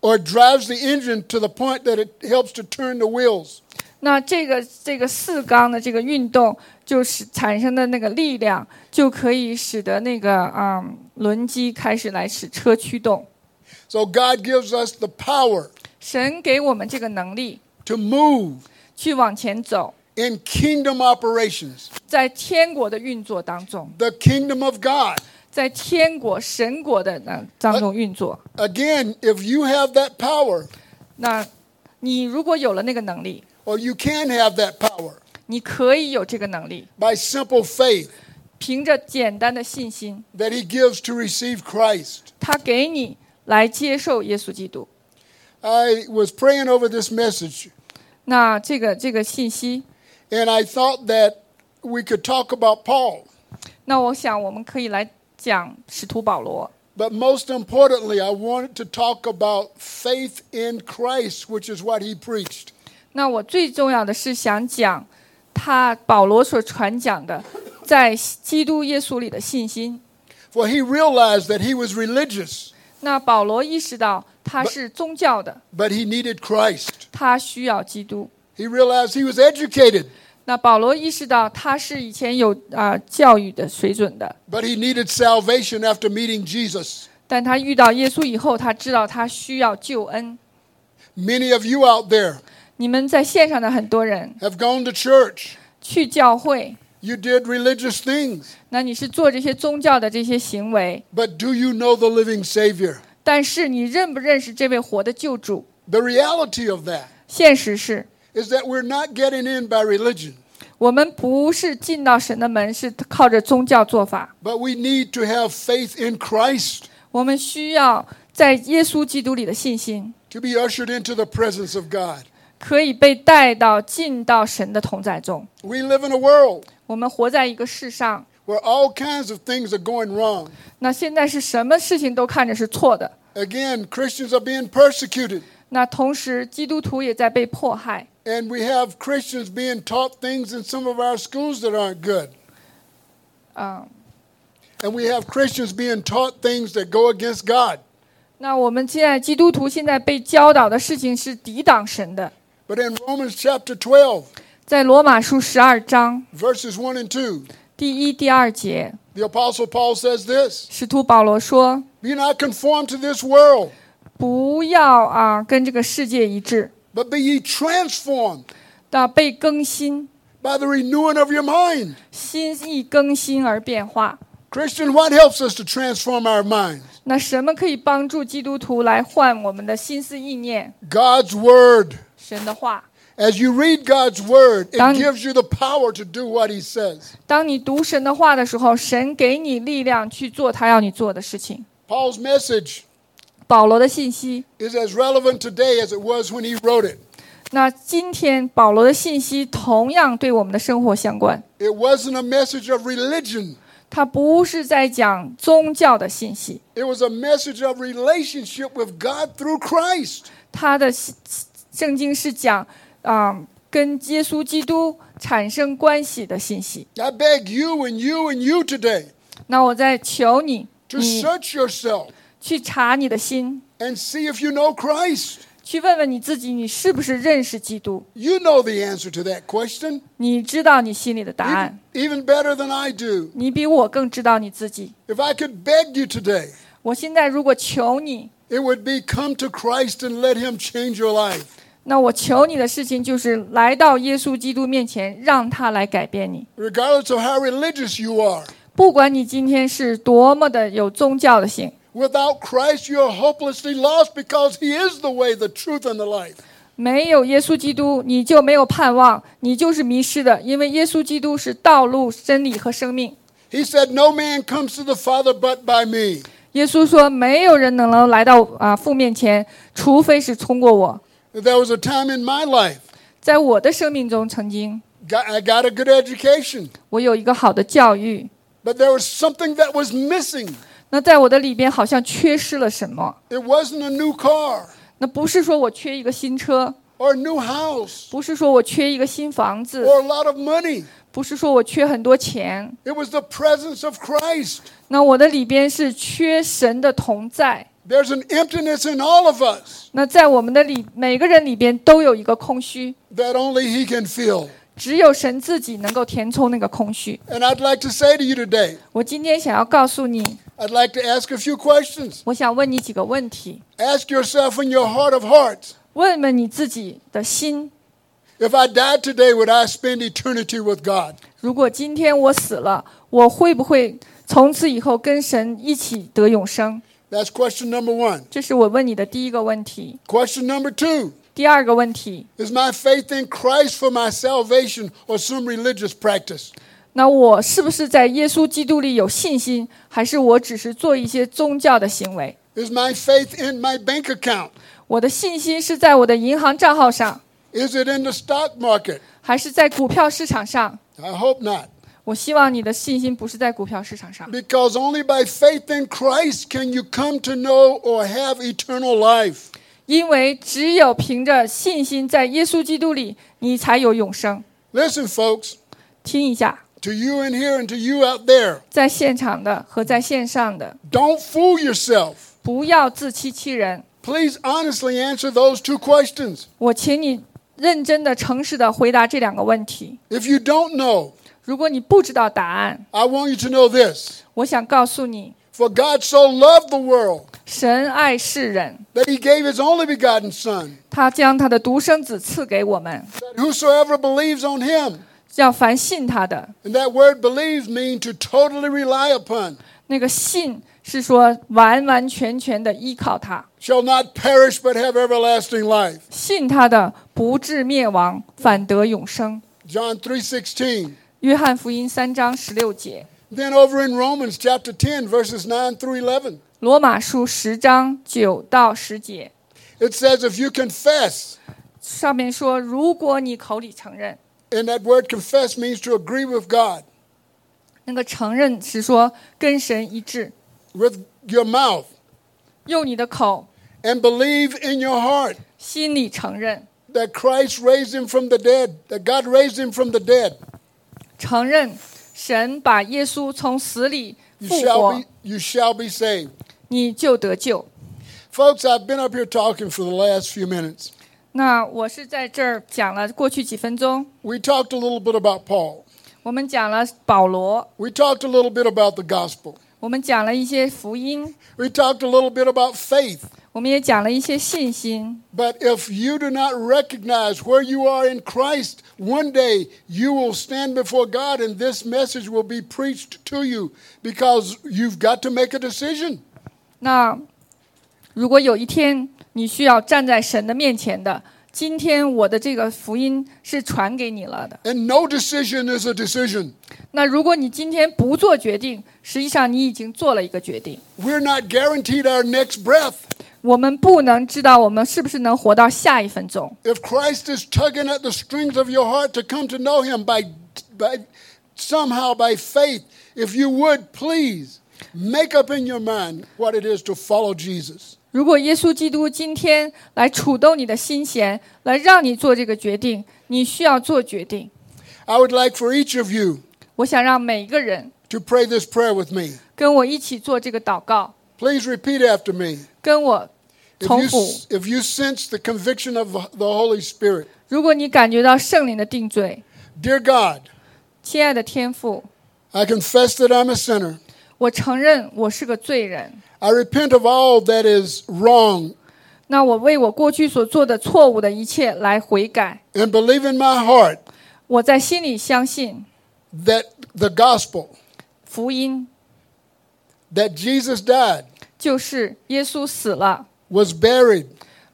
or drives the engine to the point that it helps to turn the wheels. 那这个这个四缸的这个运动，就是产生的那个力量，就可以使得那个啊、嗯轮机开始来使车驱动。So God gives us the power 神给我们这个能力，to move 去往前走，in kingdom operations, 在天国的运作当中。 the kingdom of God. 在天国、神国的那当中运作。 Again, if you have that power, 那你如果有了那个能力， or you can have that power 你可以有这个能力， by simple faith 凭着简单的信心， that He gives to receive Christ. 他给你来接受耶稣基督。 I was praying over this message, 那这个这个信息， and I thought that we could talk about Paul. 那我想我们可以来讲使徒保罗。 But most importantly, I wanted to talk about faith in Christ, which is what he preached. 那我最重要的是想讲他保罗所传讲的，在基督耶稣里的信心。 For he realized that he was religious, 那保罗意识到他是宗教的， but he needed Christ. 他需要基督。 He realized he was educated, 那保罗意识到他是以前有啊、教育的水准的， but he needed salvation after meeting Jesus. 但他遇到耶稣以后，他知道他需要救恩。 Many of you out there 你们在线上的很多人 have gone to church. 去教会， You did religious things, 那你是做这些宗教的这些行为， but do you know the living Savior? 但是你认不认识这位活的救主？ The reality of that 现实是 is that we're not getting in by religion, 我们不是进到神的门，是靠着宗教做法。 but we need to have faith in Christ 我们需要在耶稣基督里的信心， to be ushered into the presence of God. 可以被带到进到神的同在中。 We live in a world 我们活在一个世上， where all kinds of things are going wrong. 那现在是什么事情都看着是错的。 Again, Christians are being persecuted, 那同时，基督徒也在被迫害。 and we have Christians being taught things in some of our schools that aren't good. And we have Christians being taught things that go against God. 那我们现在基督徒现在被教导的事情是抵挡神的， But in Romans chapter 12, 在罗马书十二章 verses 1 and 2, 第一、第二节， the Apostle Paul says this 使徒保罗说 Be not conformed to this world, 不要啊跟这个世界一致， but be ye transformed 到被更新， by the renewing of your mind. 心意更新而变化。 Christian, what helps us to transform our minds? 那什么可以帮助基督徒来换我们的心思意念？ God's Word. 神的话。 As you read God's Word, it当- gives you the power to do what He says. 当你读神的话的时候，神给你力量去做他要你做的事情。 Paul's message 保罗的信息， is as relevant today as it was when he wrote it. 那今天保罗的信息同样对我们的生活相关。 It wasn't a message of religion, 他不是在讲宗教的信息， it was a message of relationship with God through Christ. 他的信圣经是讲啊、跟耶稣基督产生关系的信息。 I beg you and you and you today 那我在求你， to 你 search yourself 去查你的心， and see if you know Christ. 去问问你自己，你是不是认识基督？ You know the answer to that question 你知道你心里的答 even, 案， even better than I do. 你比我更知道你自己。 If I could beg you today, 我现在如果求你， it would be come to Christ and let Him change your life. 那我求你的事情就是来到耶稣基督面前，让他来改变你。 Regardless of how religious you are, 不管你今天是多么的有宗教的性， without Christ, you're hopelessly lost because He is the way, the truth, and the life. 没有耶稣基督，你就没有盼望，你就是迷失的。因为耶稣基督是道路、真理和生命。 He said, No man comes to the Father but by me. 耶稣说，没有人能够来到啊父面前，除非是通过我。 There was a time in my life, 在我的生命中，曾经 got, I got a good education, 我有一个好的教育， but there was something that was missing. 那在我的里边好像缺失了什么。 It wasn't a new car 那不是说我缺一个新车， or a new house 不是说我缺一个新房子， or a lot of money. 不是说我缺很多钱。 It was the presence of Christ. 那我的里边是缺神的同在。 There's an emptiness in all of us 那在我们的里每个人里边都有一个空虚， that only He can fill. 只有神自己能够填充那个空虚。 And I'd like to say to you today, 我今天想要告诉你， I'd like to ask a few questions. 我想问你几个问题， Ask yourself in your heart of hearts 问问你自己的心。 if I died today, would I spend eternity with God? 如果今天我死了，我会不会从此以后跟神一起得永生？ That's question number one. 这是我问你的第一个问题。 Question number two 第二个问题， Is my faith in Christ for my salvation or some religious practice? 那我是不是在耶稣基督里有信心，还是我只是做一些宗教的行为？ Is my faith in my bank account? 我的信心是在我的银行账号上， Is it in the stock market? 还是在股票市场上？ I hope not. 我希望你的信心不是在股票市场上， Because only by faith in Christ can you come to know or have eternal life. 因为只有凭着信心在耶稣基督里，你才有永生。Listen, folks, 听一下，to you in here and to you out there, 在现场的和在线上的，don't fool yourself. 不要自欺欺人。Please honestly answer those two questions. 我请你认真的、诚实的回答这两个问题。If you don't know, 如果你不知道答案，I want you to know this. 我想告诉你，For God so loved the world 神爱世人， that he gave his only begotten Son, 他将他的独生子赐给我们， that whosoever believes on him, 叫凡信他的。 and that word believes means to totally rely upon, 那个信是说完完全全的依靠他， shall not perish but have everlasting life. 信他的不至灭亡，反得永生。 John 3:16. 约翰福音三章十六节， Then over in Romans chapter 10 verses 9 through 11, 罗马书十章九到十节， it says if you confess, 上面说，如果你口里承认， and that word confess means to agree with God 那个承认是说跟神一致， with your mouth 用你的口 and believe in your heart 心里承认， that Christ raised him from the dead, that God raised him from the dead. 承认 神把耶稣从死里 you 复 shall 活 be，you shall be saved. 你就得救。 Folks, I've been up here talking for the last few minutes. 那我是在这儿讲了过去几分钟， We talked a little bit about Paul. 我们讲了保罗， We talked a little bit about the gospel. 我们讲了一些福音， We talked a little bit about faith. 我们也讲了一些信心。 But if you do not recognize where you are in Christ, one day you will stand before God and this message will be preached to you because you've got to make a decision. 那如果有一天你需要站在神的面前的，今天我的这个福音是传给你了的。 And no decision is a decision. 那如果你今天不做决定，实际上你已经做了一个决定。 We're not guaranteed our next breath. 我们不能知道我们是不是能活到下一分钟。 If Christ is tugging at the strings of your heart to come to know Him by, by somehow by faith, if you would please make up in your mind what it is to follow Jesus. 如果耶稣基督今天来触动你的心弦，来让你做这个决定，你需要做决定。 I would like for each of you 我想让每一个人 to pray this prayer with me. 跟我一起做这个祷告， Please repeat after me. 跟我 If 重 you, 复。 if you sense the conviction of the the Holy Spirit, 如果你感觉到圣灵的定罪， dear God, 亲爱的天父， I confess that I'm a sinner. 我承认我是个罪人。 I repent of all that is wrong 那我为我过去所做的错误的一切来悔改。 and believe in my heart 我在心里相信 that the gospel, 福音 that Jesus died, 就是耶稣死了， was buried,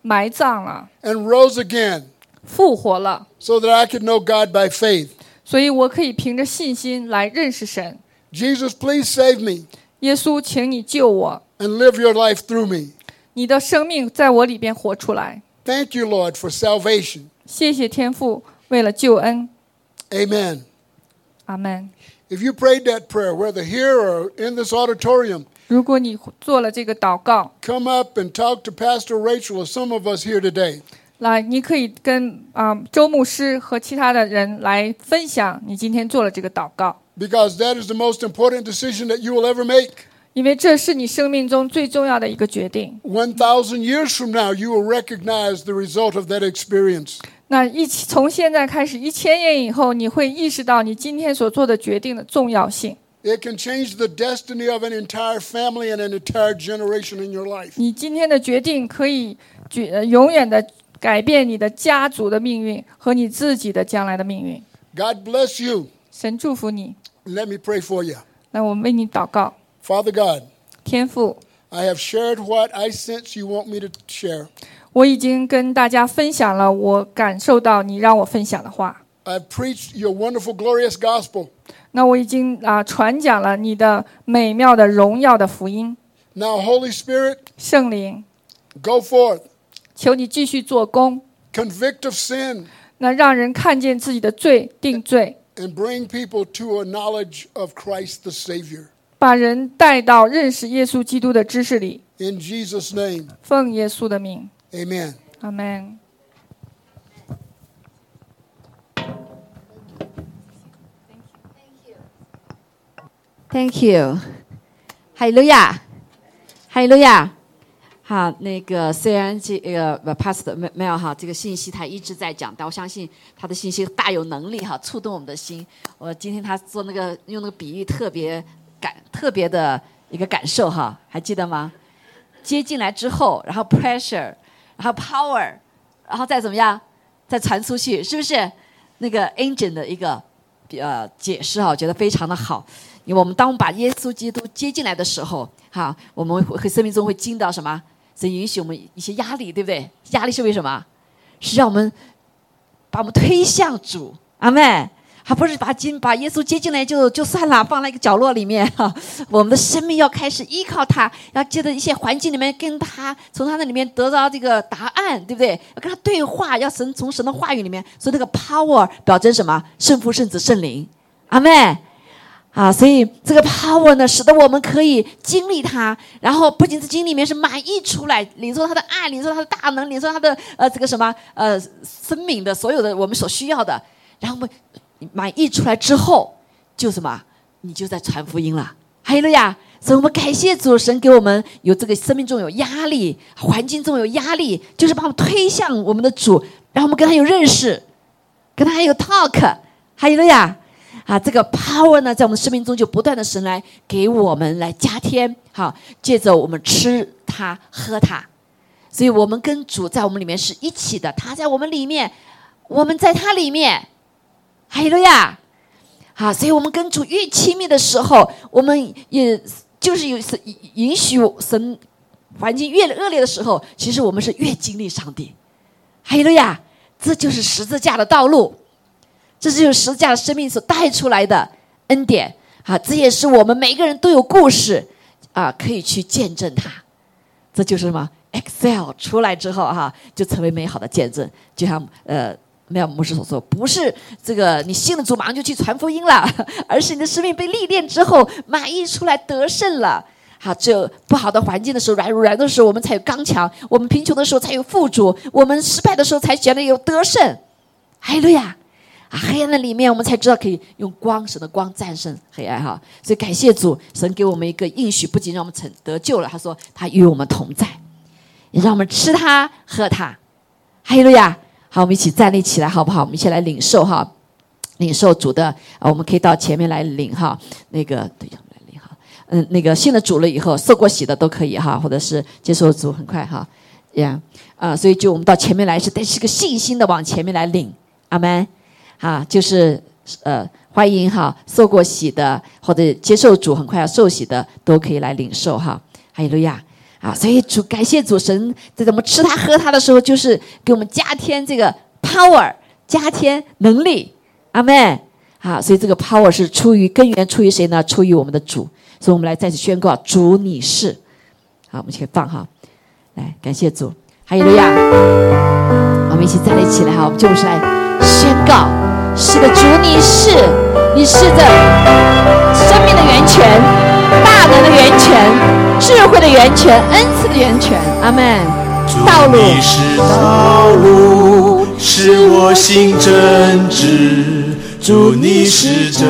埋葬了， and rose again 复活了， so that I could know God by faith. 所以我可以凭着信心来认识神。 Jesus, please save me 耶稣，请你救我， and live your life through me. 你的生命在我里边活出来。 Thank you, Lord, for salvation. 谢谢天父，为了救恩， Amen. 阿门。 If you prayed that prayer, whether here or in this auditorium, 如果你做了这个祷告，come up and talk to Pastor Rachel or some of us here today. 来，你可以跟啊、周牧师和其他的人来分享你今天做了这个祷告，because that is the most important decision that you will ever make. 因为这是你生命中最重要的一个决定。One thousand years from now, you will recognize the result of that experience. 那一起从现在开始，一千年以后，你会意识到你今天所做的决定的重要性。It can change the destiny of an entire family and an entire generation in your life. 你今天的决定可以决呃永远的改变你的家族的命运和你自己的将来的命运。 God bless you. 神祝福你。 Let me pray for you. 那我们为你祷告， Father God, 天父， I have shared what I sense you want me to share. 我已经跟大家分享了我感受到你让我分享的话。 I've preached your wonderful, glorious gospel. 那我已经啊、传讲了你的美妙的荣耀的福音，Now, Holy Spirit, 圣灵，go forth, 求你继续做工，convict of sin, 那让人看见自己的罪，定罪，and bring people to a knowledge of Christ the Savior. 把人带到认识耶稣基督的知识里。In Jesus' name, 奉耶稣的名，amen. Thank you，哈利路亚，哈利路亚。好，那个虽然这个呃 Pastor 没没有哈，这个信息他一直在讲，但我相信他的信息大有能力哈，触动我们的心。我今天他做那个用那个比喻特别感特别的一个感受哈，还记得吗？接进来之后，然后 pressure，然后 power，然后再怎么样，再传出去，是不是？那个 engine 的一个呃解释哈，我觉得非常的好。因为我们当我们把耶稣基督接进来的时候，哈，我们会会生命中会经到什么？神允许我们一些压力，对不对？压力是为什么？是让我们把我们推向主，阿妹。还不是把经把耶稣接进来就就算了，放在一个角落里面哈。我们的生命要开始依靠他，要借着一些环境里面跟他从他那里面得到这个答案，对不对？要跟他对话，要神从神的话语里面，所以那个 power 表征什么？圣父、圣子、圣灵，阿妹。啊，所以这个 power 呢，使得我们可以经历它，然后不仅是经历里面是满溢出来，领受他的爱，领受他的大能，领受他的呃这个什么呃生命的所有的我们所需要的，然后我们满溢出来之后，就什么，你就在传福音了，哈利路亚！所以我们感谢主神给我们有这个生命中有压力，环境中有压力，就是把我们推向我们的主，让我们跟他有认识，跟他还有 talk，哈利路亚！啊，这个 power 呢，在我们生命中就不断的神来给我们来加添，好，借着我们吃它喝它，所以我们跟主在我们里面是一起的，他在我们里面，我们在他里面，哈利路亚！好，所以我们跟主越亲密的时候，我们也就是有是允许神环境越恶劣的时候，其实我们是越经历上帝，哈利路亚！这就是十字架的道路。这就是十字架的生命所带出来的恩典啊！这也是我们每个人都有故事啊，可以去见证它。这就是什么？Excel 出来之后哈，就成为美好的见证。就像呃，麦尔牧师所说，不是这个你信了主马上就去传福音了，而是你的生命被历练之后，满意出来得胜了。好，只有不好的环境的时候，软弱软的时候，我们才有刚强；我们贫穷的时候才有富足；我们失败的时候才觉得有得胜。哈利路亚！啊，黑暗的里面，我们才知道可以用光，神的光战胜黑暗哈。所以感谢主，神给我们一个应许，不仅让我们成得救了，他说他与我们同在，也让我们吃它喝它。哈利路亚！好，我们一起站立起来，好不好？我们一起来领受哈，领受主的啊，我们可以到前面来领哈。那个对，来领哈。嗯，那个信了主了以后，受过洗的都可以哈，或者是接受主很快哈。呀啊，所以就我们到前面来是但是个信心的往前面来领，阿门。啊，就是呃，欢迎哈，受过洗的或者接受主很快要受洗的，都可以来领受哈。哈利路亚啊！所以主感谢主神在我们吃它喝它的时候，就是给我们加添这个 power，加添能力。阿门。好，所以这个 power 是出于根源，出于谁呢？出于我们的主。所以我们来再次宣告：主你是。好，我们先放哈。来，感谢主。哈利路亚。我们一起站立起来哈，我们就是来宣告。是的，主你是，你是这生命的源泉、大能的源泉、智慧的源泉、恩赐的源泉。阿门。道路是道路，是我心真挚；主你是真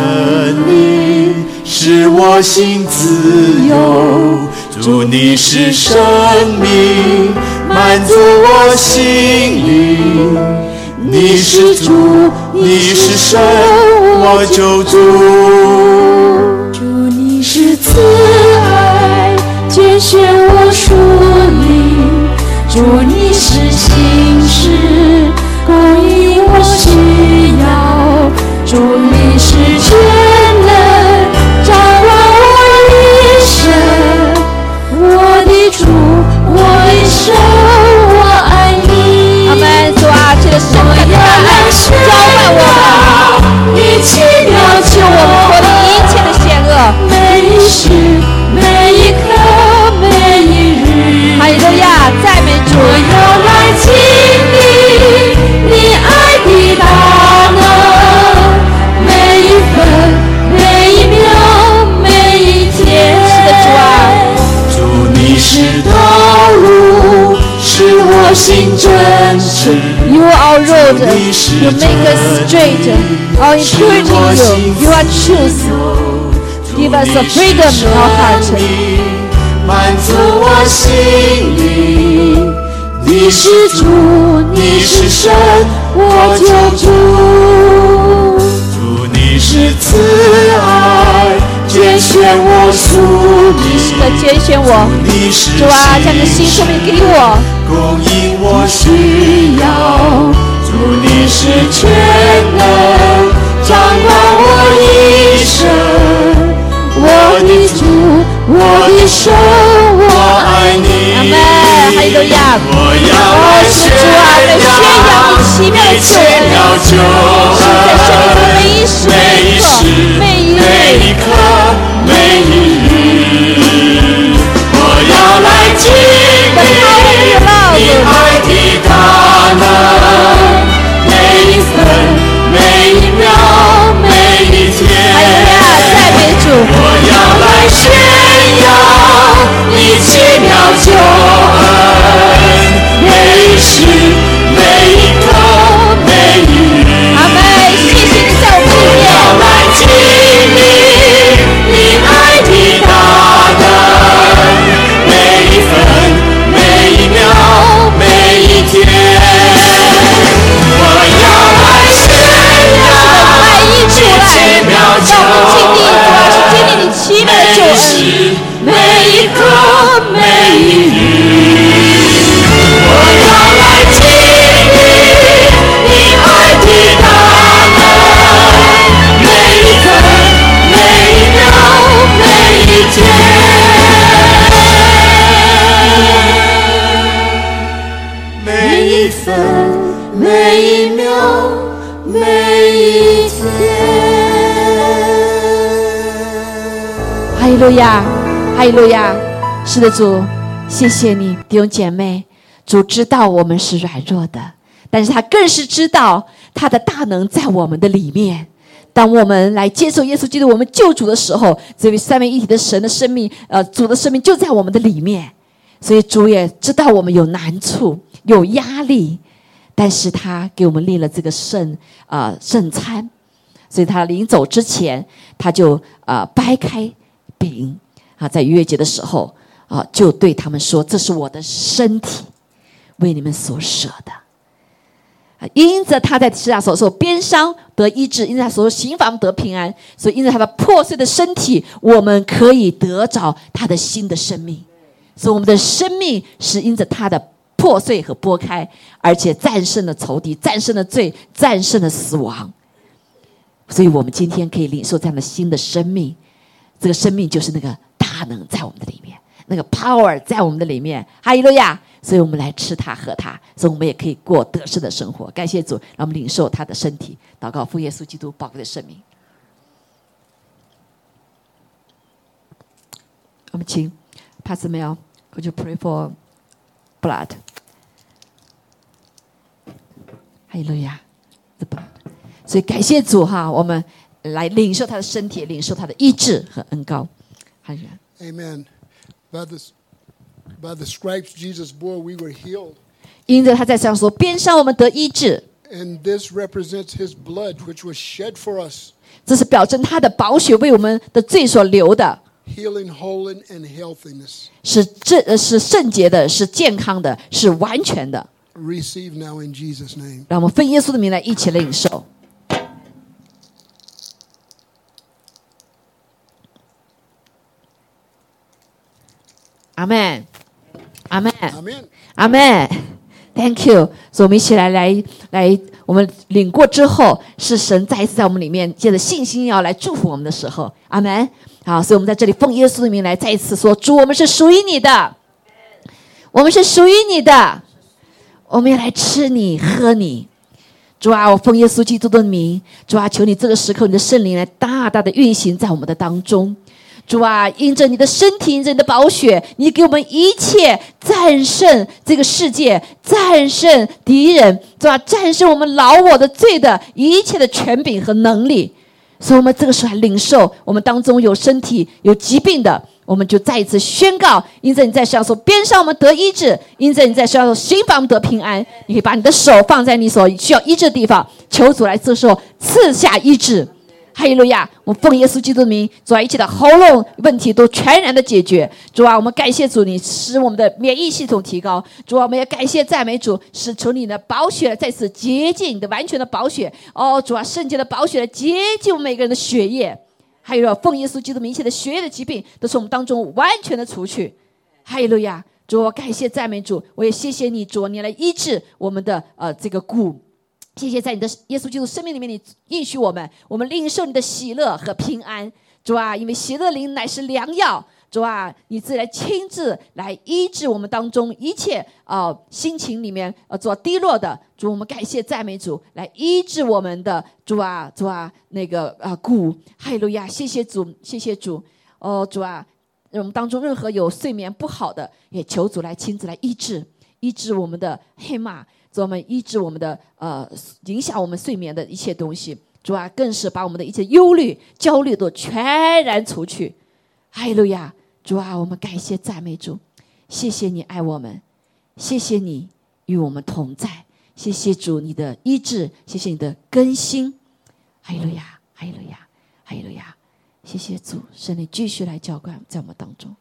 理，是我心自由；主你是生命，满足我心灵。你是主，你是神，我救主。主你是慈爱，拣选我属灵。主你是心事，供应我需要。主你是全 are you make us straight. Our encouraging you, you are truth. Give us a freedom in our heart. 满足我心灵，你是主，你是神，我救主。主你是慈爱，拣选我属你。是的，拣选我。主啊，将你的心说明给我。供应我需要，主你是全能，掌管我一生。我的主，我的神，我爱你。阿门，哈利路亚。我要宣扬你奇妙救恩，每一时每一刻炫耀你奇妙救恩，没事。哈利路亚！是的，主，谢谢你，弟兄姐妹。主知道我们是软弱的，但是他更是知道他的大能在我们的里面。当我们来接受耶稣基督我们救主的时候，这位三位一体的神的生命，呃，主的生命就在我们的里面。所以主也知道我们有难处、有压力，但是他给我们立了这个圣啊圣餐。所以他临走之前，他就啊掰开饼啊，在逾越节的时候啊，就对他们说：“这是我的身体，为你们所舍的。”，因着他在十字架所受鞭伤得医治，因着他所受刑罚得平安，所以因着他的破碎的身体，我们可以得着他的新的生命。所以我们的生命是因着他的破碎和剥开，而且战胜了仇敌，战胜了罪，战胜了死亡。所以我们今天可以领受这样的新的生命，这个生命就是那个大能在我们的里面，那个 power 在我们的里面。哈利路亚！所以我们来吃它喝它，所以我们也可以过得胜的生活。感谢主，让我们领受他的身体，祷告父耶稣基督宝贵的生命。我们请 Pastor Mel，Could you pray for blood？哈利路亚，the blood。所以感谢主哈，我们来领受他的身体，领受他的医治和恩高。哈利路亚。Amen. By the, by the stripes Jesus bore, we were healed. 因着他在上说，鞭伤我们得医治，And this represents his blood, which was shed for us, 这是表征他的宝血为我们的罪所流的，healing, wholing, and healthiness. 是正呃是圣洁的，是健康的，是完全的。Receive now in Jesus' name. 让我们奉耶稣的名来一起领受。阿门，阿门，Amen. 阿门，Thank you。所以，我们一起来来来，我们领过之后，是神再一次在我们里面借着信心要来祝福我们的时候，阿门。好，所以我们在这里奉耶稣的名来再一次说：主，我们是属于你的，我们是属于你的，我们要来吃你喝你。主啊，我奉耶稣基督的名，主啊，求你这个时刻你的圣灵来大大的运行在我们的当中。主啊，因着你的身体，因着你的宝血，你给我们一切战胜这个世界，战胜敌人，主啊，战胜我们老我的罪的一切的权柄和能力。所以，我们这个时候来领受，我们当中有身体有疾病的，我们就再一次宣告：因着你在世上所鞭伤我们得医治，因着你在世上所心房我们得平安。你可以把你的手放在你所需要医治的地方，求主来这时候赐下医治。哈利路亚！我奉耶稣基督的名，主啊，一切的喉咙问题都全然的解决。主啊，我们感谢主，你使我们的免疫系统提高。主啊，我们也感谢赞美主，使从你的宝血再次洁净你的完全的宝血。哦，主啊，圣洁的宝血来洁净我们每个人的血液。还有奉耶稣基督名，一切的血液的疾病都是我们当中完全的除去。哈利路亚！主，我感谢赞美主，我也谢谢你，主，你来医治我们的呃这个骨。谢谢在你的耶稣基督生命里面，你应许我们，我们领受你的喜乐和平安。主啊，因为喜乐灵乃是良药。主啊，你自己来亲自来医治我们当中一切啊、心情里面呃做低落的。主，我们感谢赞美主，来医治我们的主啊主啊那个啊骨。哈利路亚！谢谢主，谢谢主。哦，主啊，我们当中任何有睡眠不好的，也求主来亲自来医治，医治我们的黑马。主，我们医治我们的呃影响我们睡眠的一切东西。主啊，更是把我们的一切忧虑、焦虑都全然除去。哈利路亚！主啊，我们感谢赞美主，谢谢你爱我们，谢谢你与我们同在，谢谢主你的医治，谢谢你的更新。哈利路亚！哈利路亚！哈利路亚！谢谢主，圣灵继续来浇灌在我们当中，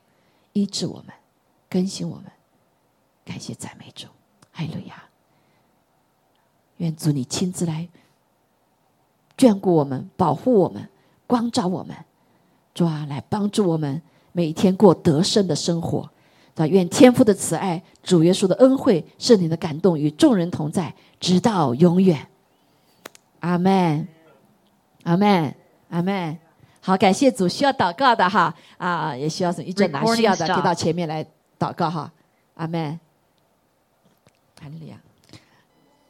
医治我们，更新我们。感谢赞美主，哈利路亚！愿主你亲自来眷顾我们，保护我们，光照我们，主啊，来帮助我们每一天过得胜的生活。啊，愿天父的慈爱、主耶稣的恩惠、圣灵的感动与众人同在，直到永远。阿门，阿门，阿门。好，感谢主，需要祷告的哈啊，也需要什么一正拿需要的，可以到前面来祷告哈。阿门。哈利路亚。